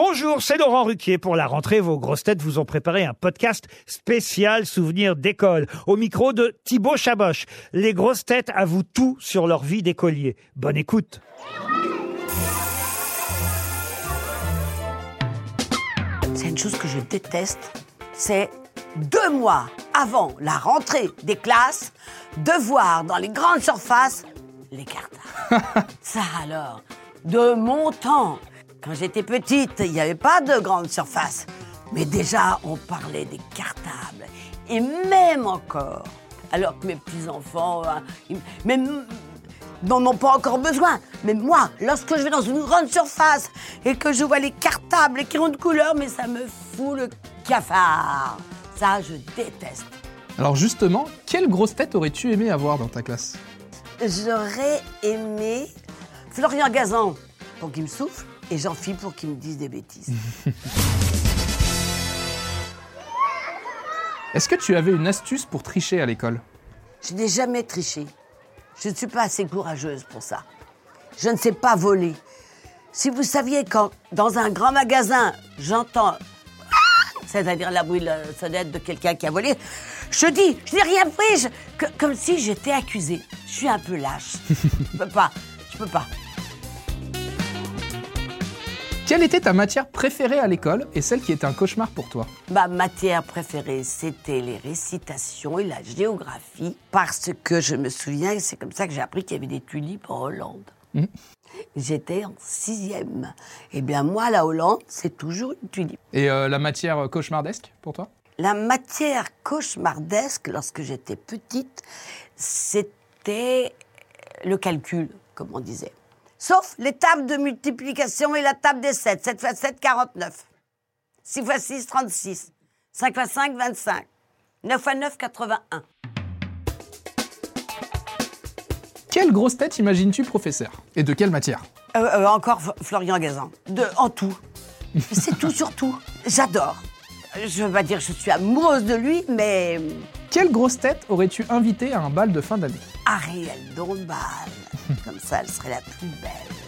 Bonjour, c'est Laurent Ruquier. Pour la rentrée, vos grosses têtes vous ont préparé un podcast spécial souvenir d'école. Au micro de Thibaut Chaboch. Les grosses têtes avouent tout sur leur vie d'écolier. Bonne écoute. C'est une chose que je déteste, c'est deux mois avant la rentrée des classes, de voir dans les grandes surfaces les cartables. Ça alors, de mon temps, quand j'étais petite, il n'y avait pas de grandes surfaces. Mais déjà, on parlait des cartables. Et même encore, alors que mes petits-enfants, même n'en ont pas encore besoin. Mais moi, lorsque je vais dans une grande surface et que je vois les cartables qui ont de couleur, mais ça me fout le cafard. Ça, je déteste. Alors justement, quelle grosse tête aurais-tu aimé avoir dans ta classe? J'aurais aimé Florian Gazan pour qu'il me souffle et Jean-Philippe pour qu'il me dise des bêtises. Est-ce que tu avais une astuce pour tricher à l'école? Je n'ai jamais triché. Je ne suis pas assez courageuse pour ça. Je ne sais pas voler. Si vous saviez quand, dans un grand magasin, j'entends c'est-à-dire la bruit de la sonnette de quelqu'un qui a volé, je dis, je n'ai rien je- que- comme si j'étais accusée. Je suis un peu lâche. je peux pas, je peux pas. Quelle était ta matière préférée à l'école et celle qui était un cauchemar pour toi? Ma matière préférée, c'était les récitations et la géographie, parce que je me souviens, c'est comme ça que j'ai appris qu'il y avait des tulipes en Hollande. J'étais en sixième. Eh bien, moi, la Hollande, c'est toujours une tulipe. Et euh, la matière cauchemardesque pour toi? La matière cauchemardesque, lorsque j'étais petite, c'était le calcul, comme on disait. Sauf les tables de multiplication et la table des 7. 7 x 7, 49. 6 x 6, 36. 5 x 5, 25. 9 x 9, 81. Quelle grosse tête imagines-tu professeur? Et de quelle matière? Euh, euh, encore Florian Gazan. De, en tout. C'est tout sur tout. J'adore. Je veux pas dire que je suis amoureuse de lui, mais Quelle grosse tête aurais-tu invité à un bal de fin d'année? Ariel Dombal. Comme ça, elle serait la plus belle.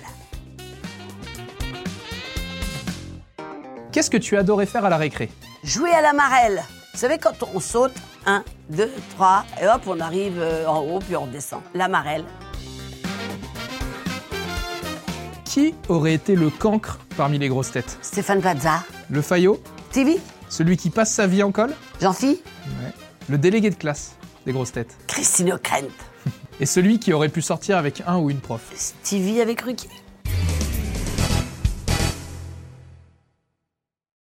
Qu'est-ce que tu adorais faire à la récré? Jouer à la marelle. Vous savez, quand on saute, 1, 2, 3, et hop, on arrive euh, en haut, puis on descend. La marelle. Qui aurait été le cancre parmi les grosses têtes? Stéphane Plaza. Le faillot? Stevie Celui qui passe sa vie en colle Jean-Phi? Ouais. Le délégué de classe des grosses têtes. Christine O'Krent. Et celui qui aurait pu sortir avec un ou une prof. Stevie avec Ruquier